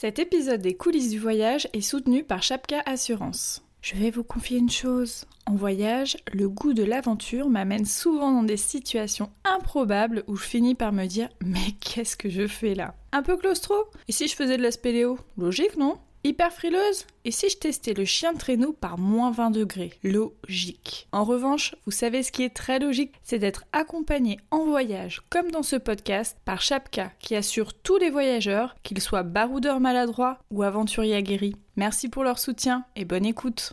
Cet épisode des coulisses du voyage est soutenu par Chapka Assurance. Je vais vous confier une chose. En voyage, le goût de l'aventure m'amène souvent dans des situations improbables où je finis par me dire Mais qu'est-ce que je fais là? Un peu claustro? Et si je faisais de la spéléo? Logique, non? Hyper frileuse Et si je testais le chien de traîneau par moins 20 degrés? Logique. En revanche, vous savez ce qui est très logique, c'est d'être accompagné en voyage, comme dans ce podcast, par Chapka, qui assure tous les voyageurs, qu'ils soient baroudeurs maladroits ou aventuriers aguerris. Merci pour leur soutien et bonne écoute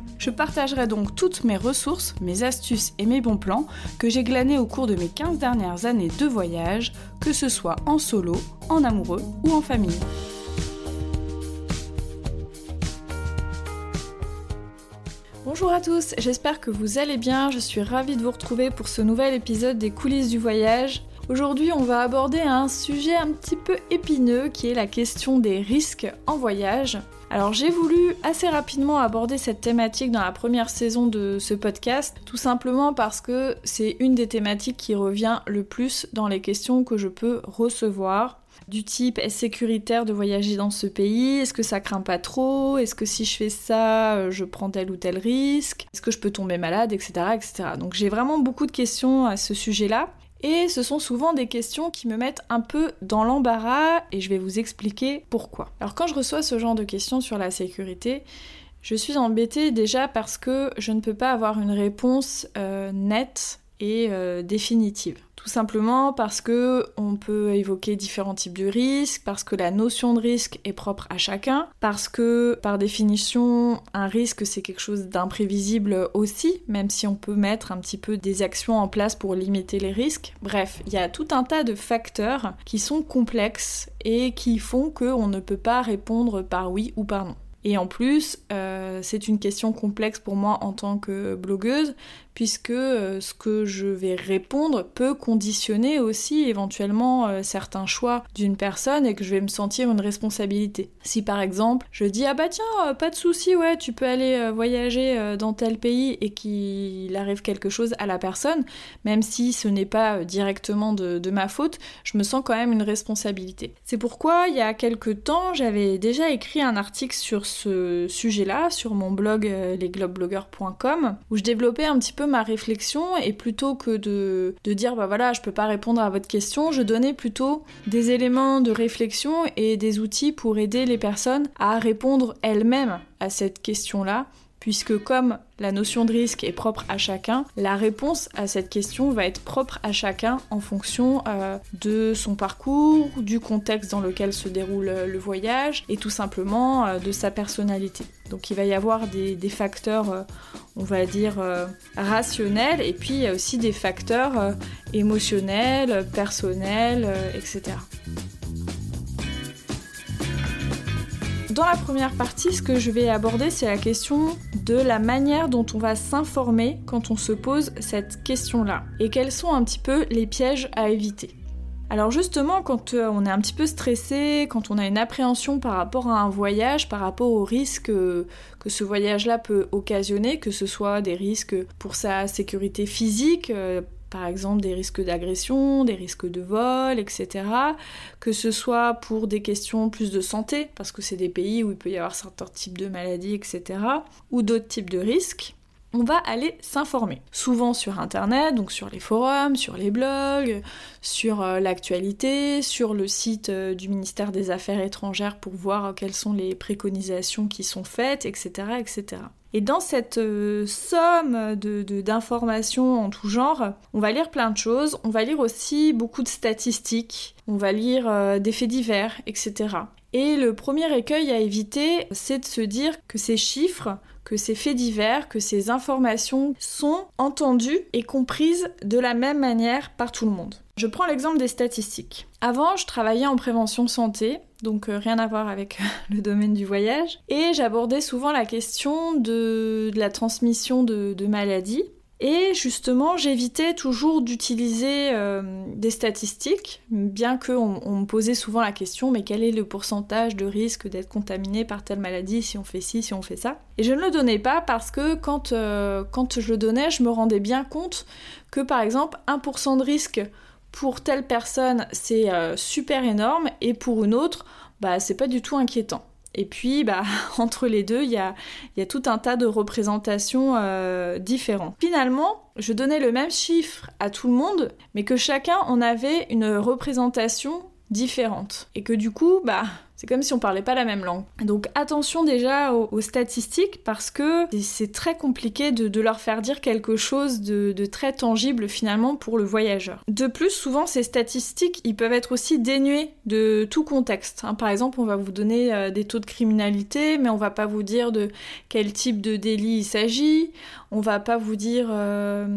Je partagerai donc toutes mes ressources, mes astuces et mes bons plans que j'ai glanés au cours de mes 15 dernières années de voyage, que ce soit en solo, en amoureux ou en famille. Bonjour à tous, j'espère que vous allez bien, je suis ravie de vous retrouver pour ce nouvel épisode des coulisses du voyage. Aujourd'hui on va aborder un sujet un petit peu épineux qui est la question des risques en voyage. Alors j'ai voulu assez rapidement aborder cette thématique dans la première saison de ce podcast, tout simplement parce que c'est une des thématiques qui revient le plus dans les questions que je peux recevoir. Du type est-ce sécuritaire de voyager dans ce pays? Est-ce que ça craint pas trop? Est-ce que si je fais ça, euh, je prends tel ou tel risque? Est-ce que je peux tomber malade, etc. etc. Donc j'ai vraiment beaucoup de questions à ce sujet-là. Et ce sont souvent des questions qui me mettent un peu dans l'embarras et je vais vous expliquer pourquoi. Alors quand je reçois ce genre de questions sur la sécurité, je suis embêtée déjà parce que je ne peux pas avoir une réponse euh, nette et euh, définitive. Tout simplement parce que on peut évoquer différents types de risques, parce que la notion de risque est propre à chacun, parce que par définition un risque c'est quelque chose d'imprévisible aussi, même si on peut mettre un petit peu des actions en place pour limiter les risques. Bref, il y a tout un tas de facteurs qui sont complexes et qui font qu'on ne peut pas répondre par oui ou par non. Et en plus, euh, c'est une question complexe pour moi en tant que blogueuse, puisque euh, ce que je vais répondre peut conditionner aussi éventuellement euh, certains choix d'une personne et que je vais me sentir une responsabilité. Si par exemple je dis ah bah tiens pas de souci ouais tu peux aller voyager dans tel pays et qu'il arrive quelque chose à la personne, même si ce n'est pas directement de, de, ma faute, je me sens quand même une responsabilité. C'est pourquoi il y a quelques temps j'avais déjà écrit un article sur ce sujet-là sur mon blog lesglobeblogueurs.com où je développais un petit peu ma réflexion et plutôt que de, de dire bah voilà je peux pas répondre à votre question, je donnais plutôt des éléments de réflexion et des outils pour aider les personnes à répondre elles-mêmes à cette question-là puisque comme la notion de risque est propre à chacun, la réponse à cette question va être propre à chacun en fonction euh, de son parcours, du contexte dans lequel se déroule euh, le voyage et tout simplement euh, de sa personnalité. Donc il va y avoir des, facteurs, on va dire, rationnels et puis il y a aussi des facteurs émotionnels, personnels, etc. Dans la première partie, ce que je vais aborder, c'est la question de la manière dont on va s'informer quand on se pose cette question-là. Et quels sont un petit peu les pièges à éviter. Alors justement, quand euh, on est un petit peu stressé, quand on a une appréhension par rapport à un voyage, par rapport aux risques que ce voyage-là peut occasionner, que ce soit des risques pour sa sécurité physique, euh, par exemple des risques d'agression, des risques de vol, etc. Que ce soit pour des questions plus de santé, parce que c'est des pays où il peut y avoir certains types de maladies, etc. Ou d'autres types de risques on va aller s'informer. Souvent sur internet, donc sur les forums, sur les blogs, sur euh, l'actualité, sur le site euh, du ministère des Affaires étrangères pour voir euh, quelles sont les préconisations qui sont faites, etc. etc. Et dans cette somme d'informations de, en tout genre, on va lire plein de choses, on va lire aussi beaucoup de statistiques, on va lire des faits divers, etc. Et le premier écueil à éviter, c'est de se dire que ces chiffres que ces faits divers, que ces informations sont entendues et comprises de la même manière par tout le monde. Je prends l'exemple des statistiques. Avant, je travaillais en prévention santé, donc euh, rien à voir avec le domaine du voyage, et j'abordais souvent la question de, la transmission de maladies et justement, j'évitais toujours d'utiliser euh, des statistiques, bien qu'on on me posait souvent la question, mais quel est le pourcentage de risque d'être contaminé par telle maladie si on fait ci, si on fait ça? Et je ne le donnais pas parce que quand, euh, quand je le donnais, je me rendais bien compte que par exemple, 1% de risque pour telle personne, c'est euh, super énorme, et pour une autre, bah, c'est pas du tout inquiétant. Et puis, bah, entre les deux, il y a, tout un tas de représentations euh, différentes. Finalement, je donnais le même chiffre à tout le monde, mais que chacun en avait une représentation différente. Et que du coup, bah, c'est comme si on parlait pas la même langue. Donc attention déjà aux, statistiques parce que c'est très compliqué de, leur faire dire quelque chose de, très tangible finalement pour le voyageur. De plus, souvent ces statistiques, ils peuvent être aussi dénués de tout contexte. Hein. Par exemple, on va vous donner euh, des taux de criminalité, mais on va pas vous dire de quel type de délit il s'agit. On va pas vous dire euh,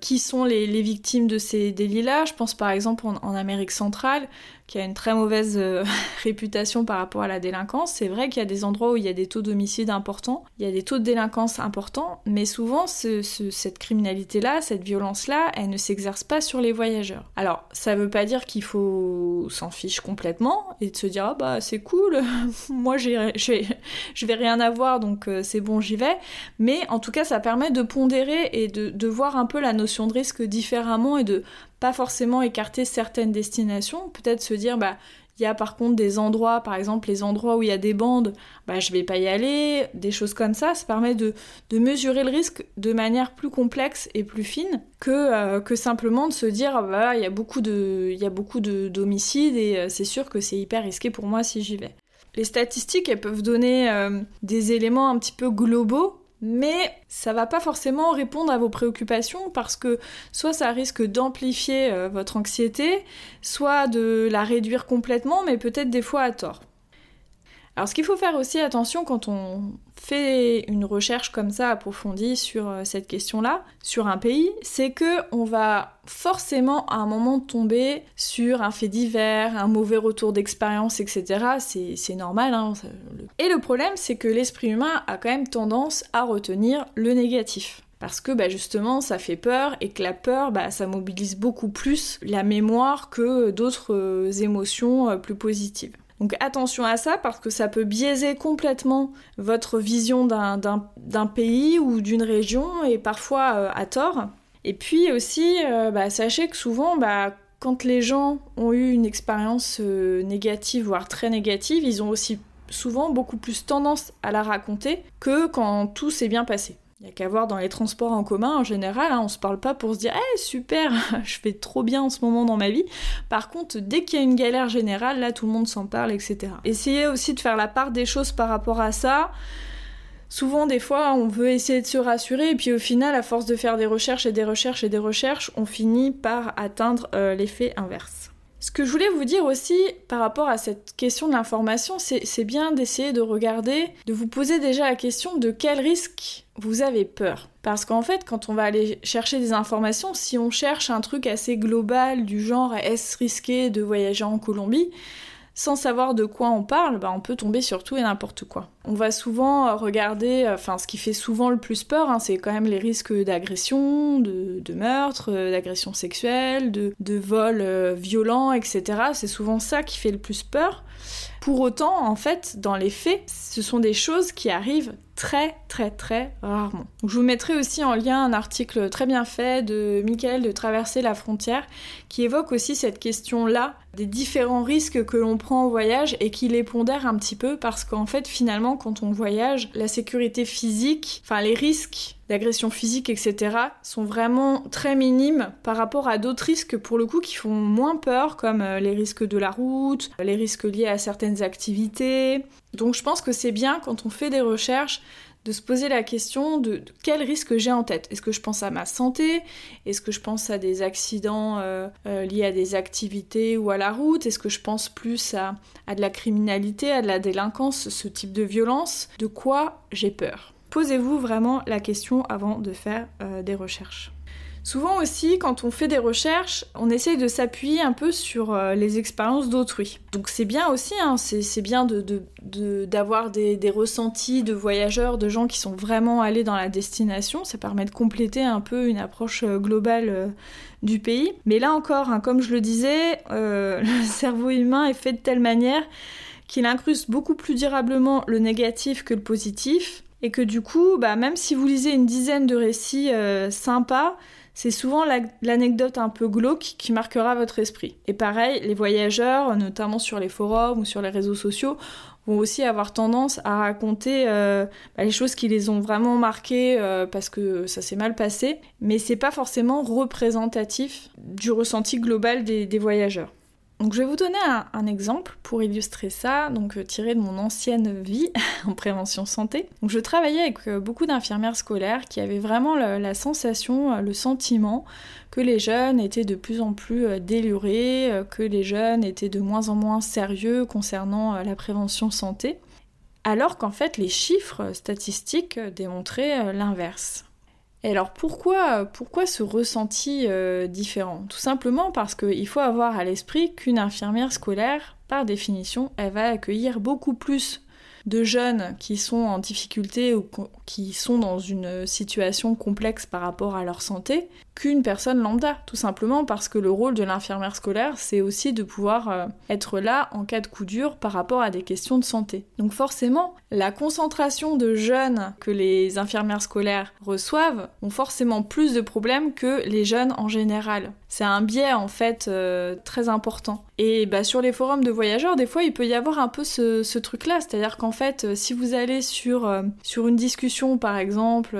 qui sont les, victimes de ces délits-là. Je pense par exemple en Amérique centrale, qui a une très mauvaise euh, réputation par rapport à la délinquance. C'est vrai qu'il y a des endroits où il y a des taux d'homicide importants, il y a des taux de délinquance importants, mais souvent cette criminalité-là, cette violence-là, elle ne s'exerce pas sur les voyageurs. Alors, ça veut pas dire qu'il faut s'en fiche complètement et de se dire ah bah c'est cool, moi je vais rien avoir donc euh, c'est bon j'y vais, mais en tout cas ça permet de pondérer et de, de voir un peu la notion de risque différemment et de pas forcément écarter certaines destinations, peut-être se dire bah il y a par contre des endroits, par exemple les endroits où il y a des bandes, bah je vais pas y aller, des choses comme ça, ça permet de, mesurer le risque de manière plus complexe et plus fine que, euh, simplement de se dire ah bah il y a beaucoup de il y a beaucoup d'homicides et euh, c'est sûr que c'est hyper risqué pour moi si j'y vais. Les statistiques, elles peuvent donner euh, des éléments un petit peu globaux mais ça va pas forcément répondre à vos préoccupations parce que soit ça risque d'amplifier euh, votre anxiété, soit de la réduire complètement, mais peut-être des fois à tort. Alors ce qu'il faut faire aussi attention quand on fait une recherche comme ça approfondie sur euh, cette question-là, sur un pays, c'est que on va forcément à un moment tomber sur un fait divers, un mauvais retour d'expérience, etc. C'est normal. Hein, Et le problème, c'est que l'esprit humain a quand même tendance à retenir le négatif parce que bah, justement ça fait peur et que la peur bah, ça mobilise beaucoup plus la mémoire que d'autres euh, émotions euh, plus positives. Donc attention à ça parce que ça peut biaiser complètement votre vision d'un pays ou d'une région et parfois euh, à tort. Et puis aussi, euh, bah, sachez que souvent, bah, quand les gens ont eu une expérience euh, négative, voire très négative, ils ont aussi souvent beaucoup plus tendance à la raconter que quand tout s'est bien passé. Il n'y a qu'à voir dans les transports en commun, en général, hein, on se parle pas pour se dire Eh super, je fais trop bien en ce moment dans ma vie ». Par contre, dès qu'il y a une galère générale, là, tout le monde s'en parle, etc. Essayez aussi de faire la part des choses par rapport à ça. Souvent, des fois, on veut essayer de se rassurer, et puis au final, à force de faire des recherches et des recherches et des recherches, on finit par atteindre euh, l'effet inverse. Ce que je voulais vous dire aussi par rapport à cette question de l'information, c'est bien d'essayer de regarder, de vous poser déjà la question de quel risque vous avez peur. Parce qu'en fait, quand on va aller chercher des informations, si on cherche un truc assez global du genre est-ce risqué de voyager en Colombie, sans savoir de quoi on parle, bah, on peut tomber sur tout et n'importe quoi. On va souvent euh, regarder, euh, enfin ce qui fait souvent le plus peur, hein, c'est quand même les risques d'agression, de, meurtre, euh, d'agression sexuelle, de, de vol violent, etc. C'est souvent ça qui fait le plus peur. Pour autant, en fait, dans les faits, ce sont des choses qui arrivent très très très rarement. je vous mettrai aussi en lien un article très bien fait de Michael de Traverser la frontière qui évoque aussi cette question-là des différents risques que l'on prend au voyage et qui les pondère un petit peu parce qu'en fait finalement quand on voyage, la sécurité physique, enfin les risques d'agression physique, etc., sont vraiment très minimes par rapport à d'autres risques pour le coup qui font moins peur, comme euh, les risques de la route, les risques liés à certaines activités. Donc je pense que c'est bien quand on fait des recherches de se poser la question de, quel risque j'ai en tête. Est-ce que je pense à ma santé? Est-ce que je pense à des accidents euh, euh, liés à des activités ou à la route? Est-ce que je pense plus à, à de la criminalité, à de la délinquance, ce type de violence? De quoi j'ai peur? Posez-vous vraiment la question avant de faire des recherches. Souvent aussi, quand on fait des recherches, on essaye de s'appuyer un peu sur euh, les expériences d'autrui. Donc c'est bien aussi, hein, c'est bien d'avoir de, des, ressentis de voyageurs, de gens qui sont vraiment allés dans la destination. Ça permet de compléter un peu une approche euh, globale euh, du pays. Mais là encore, hein, comme je le disais, le cerveau humain est fait de telle manière qu'il incruste beaucoup plus durablement le négatif que le positif. Et que du coup, bah, même si vous lisez une dizaine de récits sympas, c'est souvent l'anecdote un peu glauque qui marquera votre esprit. Et pareil, les voyageurs, notamment sur les forums ou sur les réseaux sociaux, vont aussi avoir tendance à raconter euh, bah, les choses qui les ont vraiment marquées euh, parce que ça s'est mal passé, mais c'est pas forcément représentatif du ressenti global des voyageurs. Donc je vais vous donner un, exemple pour illustrer ça, donc euh, tiré de mon ancienne vie en prévention santé. Donc je travaillais avec euh, beaucoup d'infirmières scolaires qui avaient vraiment la, sensation, euh, le sentiment que les jeunes étaient de plus en plus délurés, que les jeunes étaient de moins en moins sérieux concernant la prévention santé, alors qu'en fait les chiffres statistiques démontraient l'inverse. Et alors pourquoi, ce ressenti euh, différent? Tout simplement parce qu'il faut avoir à l'esprit qu'une infirmière scolaire, par définition, elle va accueillir beaucoup plus de jeunes qui sont en difficulté ou qui sont dans une situation complexe par rapport à leur santé qu'une personne lambda, tout simplement parce que le rôle de l'infirmière scolaire, c'est aussi de pouvoir euh, être là en cas de coup dur par rapport à des questions de santé. Donc forcément, la concentration de jeunes que les infirmières scolaires reçoivent ont forcément plus de problèmes que les jeunes en général. C'est un biais en fait euh, très important. Et bah, sur les forums de voyageurs, des fois, il peut y avoir un peu ce, truc-là, c'est-à-dire qu'en fait, euh, si vous allez sur, sur une discussion, par exemple,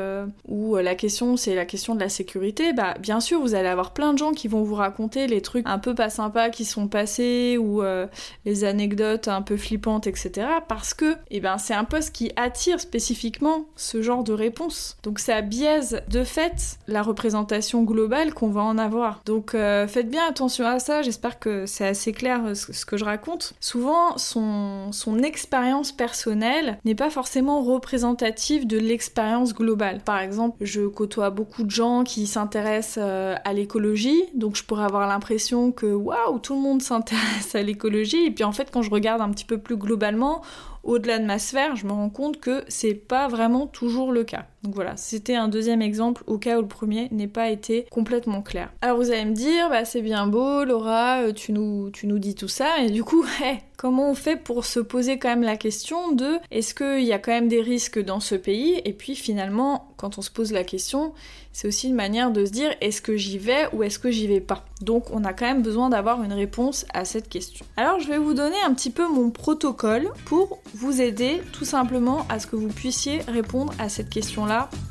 où la question c'est la question de la sécurité, bah bien sûr, vous allez avoir plein de gens qui vont vous raconter les trucs un peu pas sympas qui sont passés ou euh, les anecdotes un peu flippantes, etc. Parce que, eh ben, c'est un poste qui attire spécifiquement ce genre de réponse. Donc ça biaise de fait la représentation globale qu'on va en avoir. Donc euh, faites bien attention à ça. J'espère que c'est assez clair euh, ce que je raconte. Souvent, son expérience personnelle n'est pas forcément représentative de l'expérience globale. Par exemple, je côtoie beaucoup de gens qui s'intéressent euh, à l'écologie, donc je pourrais avoir l'impression que waouh, tout le monde s'intéresse à l'écologie, et puis en fait quand je regarde un petit peu plus globalement, au-delà de ma sphère, je me rends compte que c'est pas vraiment toujours le cas. Donc voilà, c'était un deuxième exemple au cas où le premier n'ait pas été complètement clair. Alors vous allez me dire, bah c'est bien beau, Laura, euh, tu nous, dis tout ça, et du coup, comment on fait pour se poser quand même la question de est-ce qu'il y a quand même des risques dans ce pays? Et puis finalement, quand on se pose la question, c'est aussi une manière de se dire est-ce que j'y vais ou est-ce que j'y vais pas? Donc on a quand même besoin d'avoir une réponse à cette question. Alors je vais vous donner un petit peu mon protocole pour vous aider tout simplement à ce que vous puissiez répondre à cette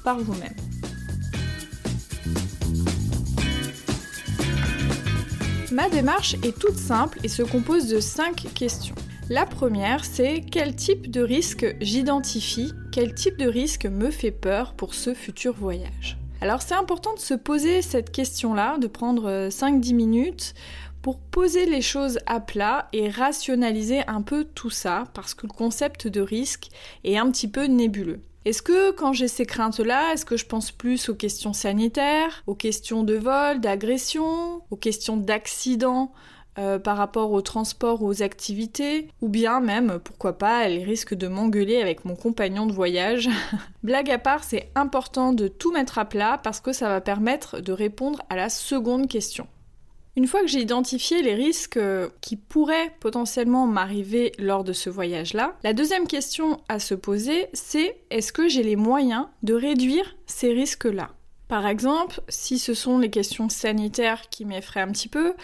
par vous-même. Ma démarche est toute simple et se compose de 5 questions. La première, c'est quel type de risque j'identifie, quel type de risque me fait peur pour ce futur voyage? Alors c'est important de se poser cette question-là, de prendre 5-10 minutes pour poser les choses à plat et rationaliser un peu tout ça, parce que le concept de risque est un petit peu nébuleux. Est-ce que quand j'ai ces craintes-là, est-ce que je pense plus aux questions sanitaires, aux questions de vol, d'agression, aux questions d'accident euh, par rapport au transport ou aux activités, ou bien même, pourquoi pas, les risques de m'engueuler avec mon compagnon de voyage? Blague à part, c'est important de tout mettre à plat parce que ça va permettre de répondre à la seconde question. Une fois que j'ai identifié les risques qui pourraient potentiellement m'arriver lors de ce voyage-là, la deuxième question à se poser, c'est est-ce que j'ai les moyens de réduire ces risques-là? Par exemple, si ce sont les questions sanitaires qui m'effraient un petit peu,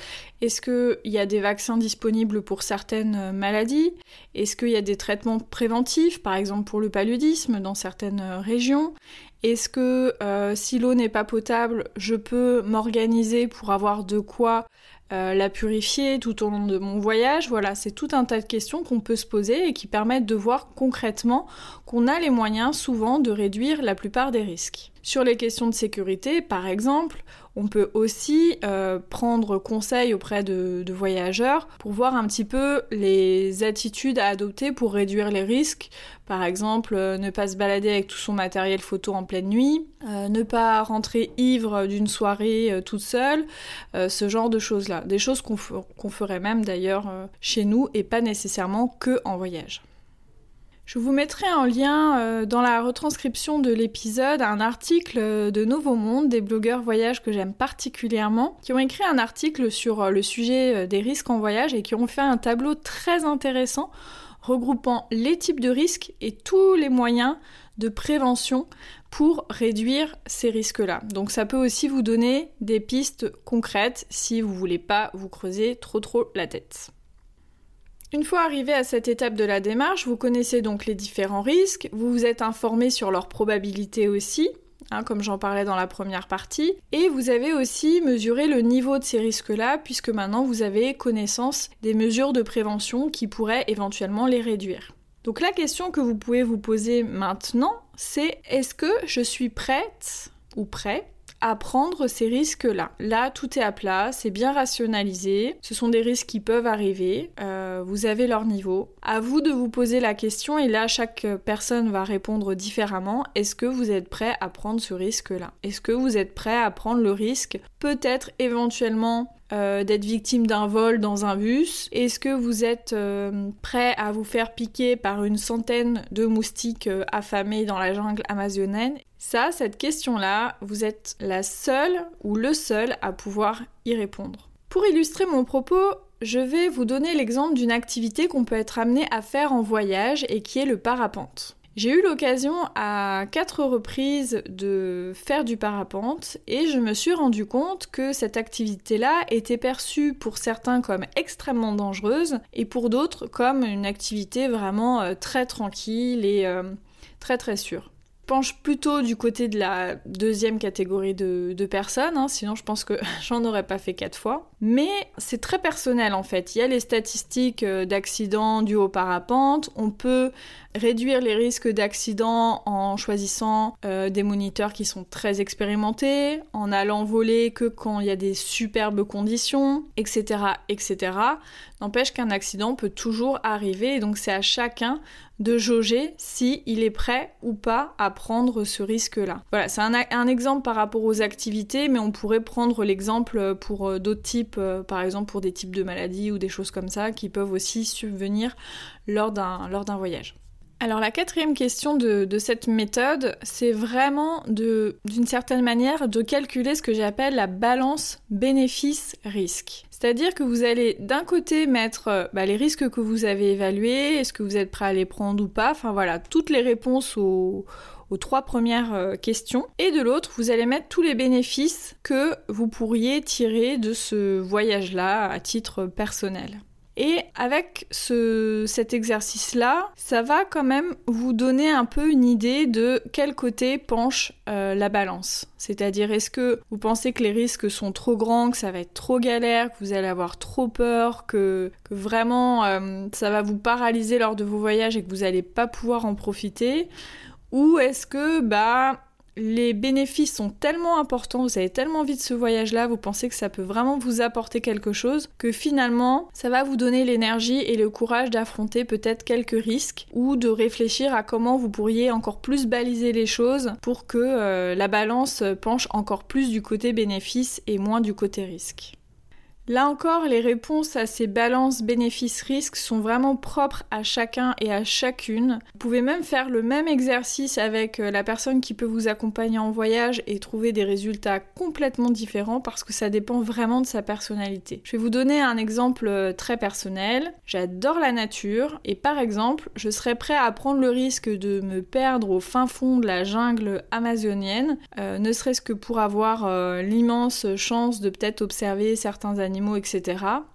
est-ce qu'il y a des vaccins disponibles pour certaines maladies? Est-ce qu'il y a des traitements préventifs, par exemple pour le paludisme dans certaines régions? Est-ce que euh, si l'eau n'est pas potable, je peux m'organiser pour avoir de quoi euh, la purifier tout au long de mon voyage? Voilà, c'est tout un tas de questions qu'on peut se poser et qui permettent de voir concrètement qu'on a les moyens souvent de réduire la plupart des risques. Sur les questions de sécurité, par exemple, on peut aussi euh, prendre conseil auprès de, voyageurs pour voir un petit peu les attitudes à adopter pour réduire les risques. Par exemple, euh, ne pas se balader avec tout son matériel photo en pleine nuit, euh, ne pas rentrer ivre d'une soirée toute seule, ce genre de choses-là. Des choses qu'on ferait même d'ailleurs chez nous et pas nécessairement que en voyage. Je vous mettrai en lien euh, dans la retranscription de l'épisode un article euh, de Nouveau Monde, des blogueurs voyage que j'aime particulièrement, qui ont écrit un article sur euh, le sujet des risques en voyage et qui ont fait un tableau très intéressant regroupant les types de risques et tous les moyens de prévention pour réduire ces risques-là. Donc ça peut aussi vous donner des pistes concrètes si vous voulez pas vous creuser trop trop la tête. Une fois arrivé à cette étape de la démarche, vous connaissez donc les différents risques, vous vous êtes informé sur leur probabilité aussi, hein, comme j'en parlais dans la première partie, et vous avez aussi mesuré le niveau de ces risques-là, puisque maintenant vous avez connaissance des mesures de prévention qui pourraient éventuellement les réduire. Donc la question que vous pouvez vous poser maintenant, c'est est-ce que je suis prête ou prêt à prendre ces risques-là? Là, tout est à plat, c'est bien rationalisé, ce sont des risques qui peuvent arriver, euh, vous avez leur niveau. À vous de vous poser la question, et là, chaque personne va répondre différemment, est-ce que vous êtes prêt à prendre ce risque-là? Est-ce que vous êtes prêt à prendre le risque, peut-être éventuellement euh, d'être victime d'un vol dans un bus? Est-ce que vous êtes euh, prêt à vous faire piquer par une centaine de moustiques affamés dans la jungle amazonienne? Ça, cette question-là, vous êtes la seule ou le seul à pouvoir y répondre. Pour illustrer mon propos, je vais vous donner l'exemple d'une activité qu'on peut être amené à faire en voyage et qui est le parapente. J'ai eu l'occasion à quatre reprises de faire du parapente et je me suis rendu compte que cette activité-là était perçue pour certains comme extrêmement dangereuse et pour d'autres comme une activité vraiment euh, très tranquille et euh, très très sûre penche plutôt du côté de la deuxième catégorie de, personnes, hein, sinon je pense que j'en aurais pas fait quatre fois. Mais c'est très personnel en fait. Il y a les statistiques euh, d'accidents dus au parapente. On peut réduire les risques d'accidents en choisissant euh, des moniteurs qui sont très expérimentés, en allant voler que quand il y a des superbes conditions, etc. etc. N'empêche qu'un accident peut toujours arriver et donc c'est à chacun de jauger si il est prêt ou pas à prendre ce risque-là. Voilà, c'est un, exemple par rapport aux activités, mais on pourrait prendre l'exemple pour euh, d'autres types, euh, par exemple pour des types de maladies ou des choses comme ça qui peuvent aussi subvenir lors d'un voyage. Alors la quatrième question de, cette méthode, c'est vraiment d'une certaine manière de calculer ce que j'appelle la balance bénéfice-risque. C'est-à-dire que vous allez d'un côté mettre euh, bah, les risques que vous avez évalués, est-ce que vous êtes prêt à les prendre ou pas, enfin voilà, toutes les réponses aux, trois premières euh, questions. Et de l'autre, vous allez mettre tous les bénéfices que vous pourriez tirer de ce voyage-là à titre personnel. Et avec ce, cet exercice-là, ça va quand même vous donner un peu une idée de quel côté penche euh, la balance. C'est-à-dire, est-ce que vous pensez que les risques sont trop grands, que ça va être trop galère, que vous allez avoir trop peur, que, que vraiment euh, ça va vous paralyser lors de vos voyages et que vous n'allez pas pouvoir en profiter? Ou est-ce que, bah, les bénéfices sont tellement importants, vous avez tellement envie de ce voyage-là, vous pensez que ça peut vraiment vous apporter quelque chose, que finalement, ça va vous donner l'énergie et le courage d'affronter peut-être quelques risques ou de réfléchir à comment vous pourriez encore plus baliser les choses pour que euh, la balance penche encore plus du côté bénéfice et moins du côté risque. Là encore, les réponses à ces balances bénéfices-risques sont vraiment propres à chacun et à chacune. Vous pouvez même faire le même exercice avec euh, la personne qui peut vous accompagner en voyage et trouver des résultats complètement différents parce que ça dépend vraiment de sa personnalité. Je vais vous donner un exemple euh, très personnel. J'adore la nature et par exemple, je serais prêt à prendre le risque de me perdre au fin fond de la jungle amazonienne, euh, ne serait-ce que pour avoir l'immense chance de peut-être observer certains animaux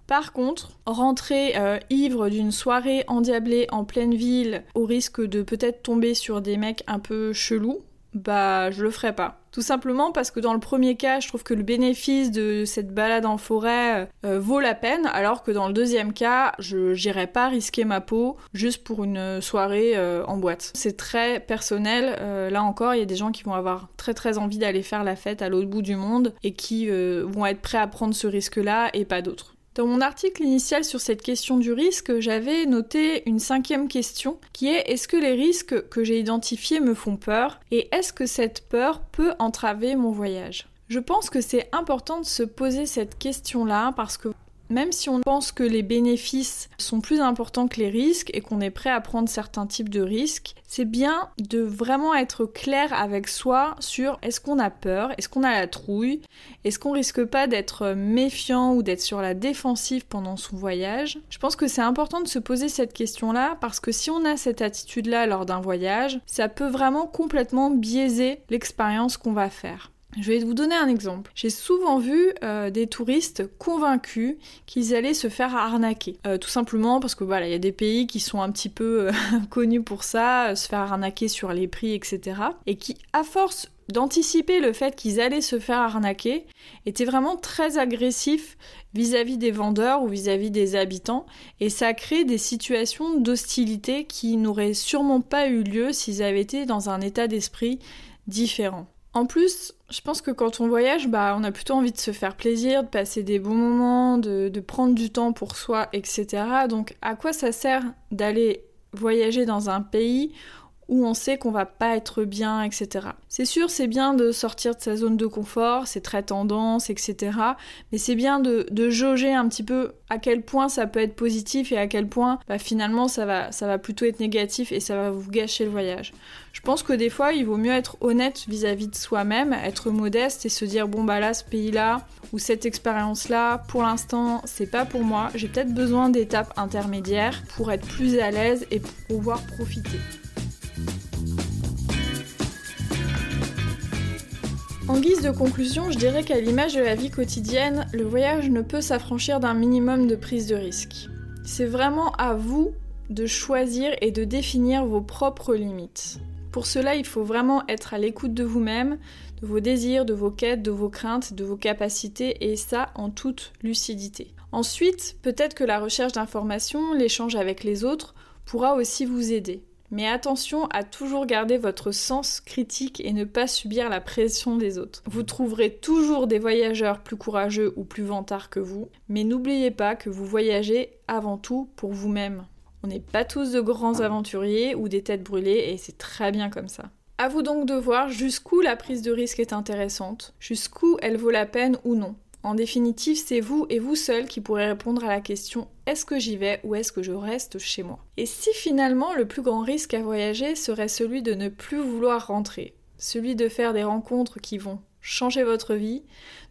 Par contre, rentrer euh, ivre d'une soirée endiablée en pleine ville au risque de peut-être tomber sur des mecs un peu chelous, bah je le ferai pas. Tout simplement parce que dans le premier cas, je trouve que le bénéfice de cette balade en forêt euh, vaut la peine, alors que dans le deuxième cas, je n'irai pas risquer ma peau juste pour une soirée euh, en boîte. C'est très personnel. Euh, là encore, il y a des gens qui vont avoir très très envie d'aller faire la fête à l'autre bout du monde et qui vont être prêts à prendre ce risque-là et pas d'autres. Dans mon article initial sur cette question du risque, j'avais noté une cinquième question qui est est-ce que les risques que j'ai identifiés me font peur et est-ce que cette peur peut entraver mon voyage? Je pense que c'est important de se poser cette question-là parce que même si on pense que les bénéfices sont plus importants que les risques et qu'on est prêt à prendre certains types de risques, c'est bien de vraiment être clair avec soi sur est-ce qu'on a peur, est-ce qu'on a la trouille, est-ce qu'on risque pas d'être méfiant ou d'être sur la défensive pendant son voyage. Je pense que c'est important de se poser cette question-là parce que si on a cette attitude-là lors d'un voyage, ça peut vraiment complètement biaiser l'expérience qu'on va faire. Je vais vous donner un exemple. J'ai souvent vu euh, des touristes convaincus qu'ils allaient se faire arnaquer. Euh, tout simplement parce que voilà, il y a des pays qui sont un petit peu euh, connus pour ça, se faire arnaquer sur les prix, etc. Et qui, à force d'anticiper le fait qu'ils allaient se faire arnaquer, étaient vraiment très agressifs vis-à-vis des vendeurs ou vis-à-vis des habitants. Et ça crée des situations d'hostilité qui n'auraient sûrement pas eu lieu s'ils avaient été dans un état d'esprit différent. En plus, je pense que quand on voyage, bah, on a plutôt envie de se faire plaisir, de passer des bons moments, de, de prendre du temps pour soi, etc. Donc, à quoi ça sert d'aller voyager dans un pays où on sait qu'on va pas être bien, etc. C'est sûr, c'est bien de sortir de sa zone de confort, c'est très tendance, etc. Mais c'est bien de, jauger un petit peu à quel point ça peut être positif et à quel point bah, finalement ça va, plutôt être négatif et ça va vous gâcher le voyage. Je pense que des fois, il vaut mieux être honnête vis-à-vis de soi-même, être modeste et se dire bon bah là, ce pays-là ou cette expérience-là, pour l'instant, c'est pas pour moi. J'ai peut-être besoin d'étapes intermédiaires pour être plus à l'aise et pouvoir profiter. En guise de conclusion, je dirais qu'à l'image de la vie quotidienne, le voyage ne peut s'affranchir d'un minimum de prise de risque. C'est vraiment à vous de choisir et de définir vos propres limites. Pour cela, il faut vraiment être à l'écoute de vous-même, de vos désirs, de vos quêtes, de vos craintes, de vos capacités, et ça en toute lucidité. Ensuite, peut-être que la recherche d'informations, l'échange avec les autres, pourra aussi vous aider. Mais attention à toujours garder votre sens critique et ne pas subir la pression des autres. Vous trouverez toujours des voyageurs plus courageux ou plus vantards que vous, mais n'oubliez pas que vous voyagez avant tout pour vous-même. On n'est pas tous de grands aventuriers ou des têtes brûlées et c'est très bien comme ça. À vous donc de voir jusqu'où la prise de risque est intéressante, jusqu'où elle vaut la peine ou non. En définitive, c'est vous et vous seul qui pourrez répondre à la question est-ce que j'y vais ou est-ce que je reste chez moi? Et si finalement le plus grand risque à voyager serait celui de ne plus vouloir rentrer, celui de faire des rencontres qui vont changer votre vie,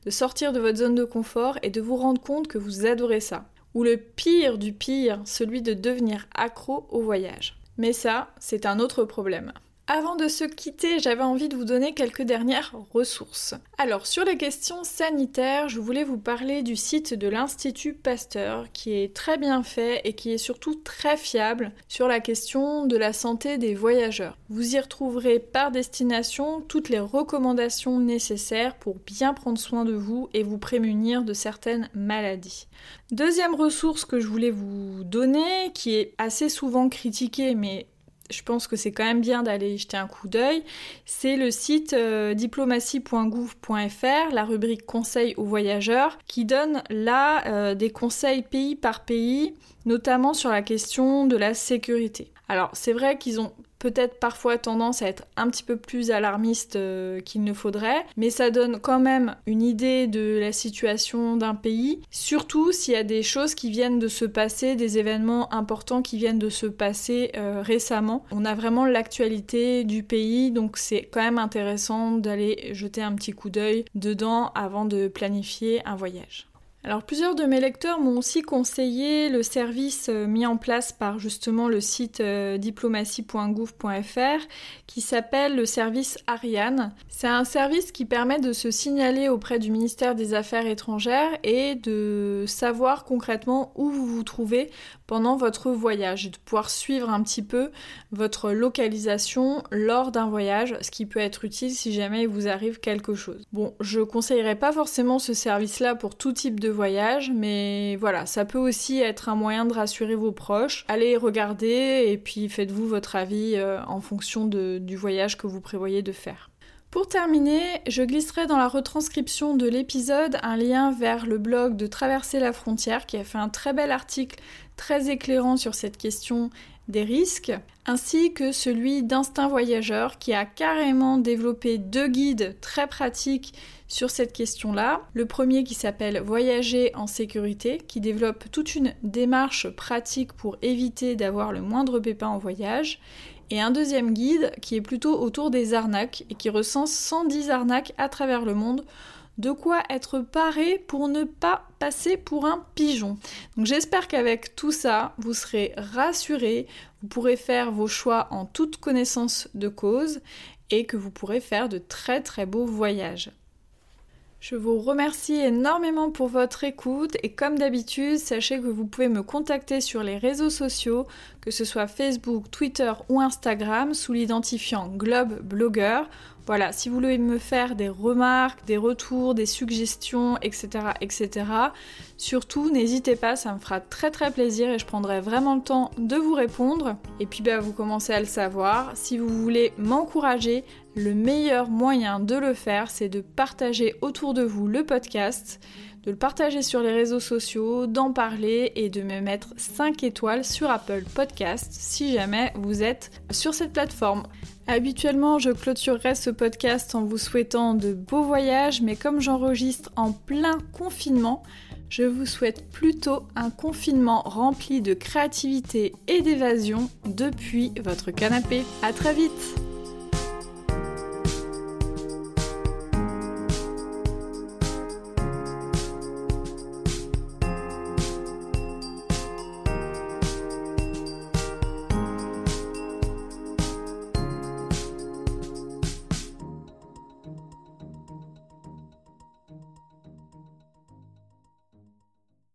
de sortir de votre zone de confort et de vous rendre compte que vous adorez ça, ou le pire du pire, celui de devenir accro au voyage. Mais ça, c'est un autre problème. Avant de se quitter, j'avais envie de vous donner quelques dernières ressources. Alors, sur les questions sanitaires, je voulais vous parler du site de l'Institut Pasteur, qui est très bien fait et qui est surtout très fiable sur la question de la santé des voyageurs. Vous y retrouverez par destination toutes les recommandations nécessaires pour bien prendre soin de vous et vous prémunir de certaines maladies. Deuxième ressource que je voulais vous donner, qui est assez souvent critiquée, mais je pense que c'est quand même bien d'aller jeter un coup d'œil, c'est le site euh, diplomatie.gouv.fr, la rubrique conseils aux voyageurs, qui donne là euh, des conseils pays par pays, notamment sur la question de la sécurité. Alors c'est vrai qu'ils ont peut-être parfois tendance à être un petit peu plus alarmiste euh, qu'il ne faudrait, mais ça donne quand même une idée de la situation d'un pays, surtout s'il y a des choses qui viennent de se passer, des événements importants qui viennent de se passer euh, récemment. On a vraiment l'actualité du pays, donc c'est quand même intéressant d'aller jeter un petit coup d'œil dedans avant de planifier un voyage. Alors plusieurs de mes lecteurs m'ont aussi conseillé le service euh, mis en place par justement le site euh, diplomatie.gouv.fr qui s'appelle le service Ariane. C'est un service qui permet de se signaler auprès du ministère des Affaires étrangères et de savoir concrètement où vous vous trouvez pendant votre voyage et de pouvoir suivre un petit peu votre localisation lors d'un voyage, ce qui peut être utile si jamais il vous arrive quelque chose. Bon, je conseillerais pas forcément ce service-là pour tout type de voyage, mais voilà, ça peut aussi être un moyen de rassurer vos proches. Allez regarder et puis faites-vous votre avis euh, en fonction du voyage que vous prévoyez de faire. Pour terminer, je glisserai dans la retranscription de l'épisode un lien vers le blog de Traverser la frontière qui a fait un très bel article très éclairant sur cette question des risques, ainsi que celui d'Instinct Voyageur qui a carrément développé deux guides très pratiques sur cette question-là. Le premier qui s'appelle Voyager en sécurité, qui développe toute une démarche pratique pour éviter d'avoir le moindre pépin en voyage. Et un deuxième guide qui est plutôt autour des arnaques et qui recense 110 arnaques à travers le monde de quoi être paré pour ne pas passer pour un pigeon. Donc j'espère qu'avec tout ça, vous serez rassurés, vous pourrez faire vos choix en toute connaissance de cause et que vous pourrez faire de très très beaux voyages. Je vous remercie énormément pour votre écoute et comme d'habitude, sachez que vous pouvez me contacter sur les réseaux sociaux, que ce soit Facebook, Twitter ou Instagram, sous l'identifiant Globe Blogger. Voilà, si vous voulez me faire des remarques, des retours, des suggestions, etc., etc., surtout n'hésitez pas, ça me fera très très plaisir et je prendrai vraiment le temps de vous répondre. Et puis bah, vous commencez à le savoir, si vous voulez m'encourager, le meilleur moyen de le faire, c'est de partager autour de vous le podcast, de le partager sur les réseaux sociaux, d'en parler et de me mettre 5 étoiles sur Apple Podcast si jamais vous êtes sur cette plateforme. Habituellement, je clôturerai ce podcast en vous souhaitant de beaux voyages, mais comme j'enregistre en plein confinement, je vous souhaite plutôt un confinement rempli de créativité et d'évasion depuis votre canapé. À très vite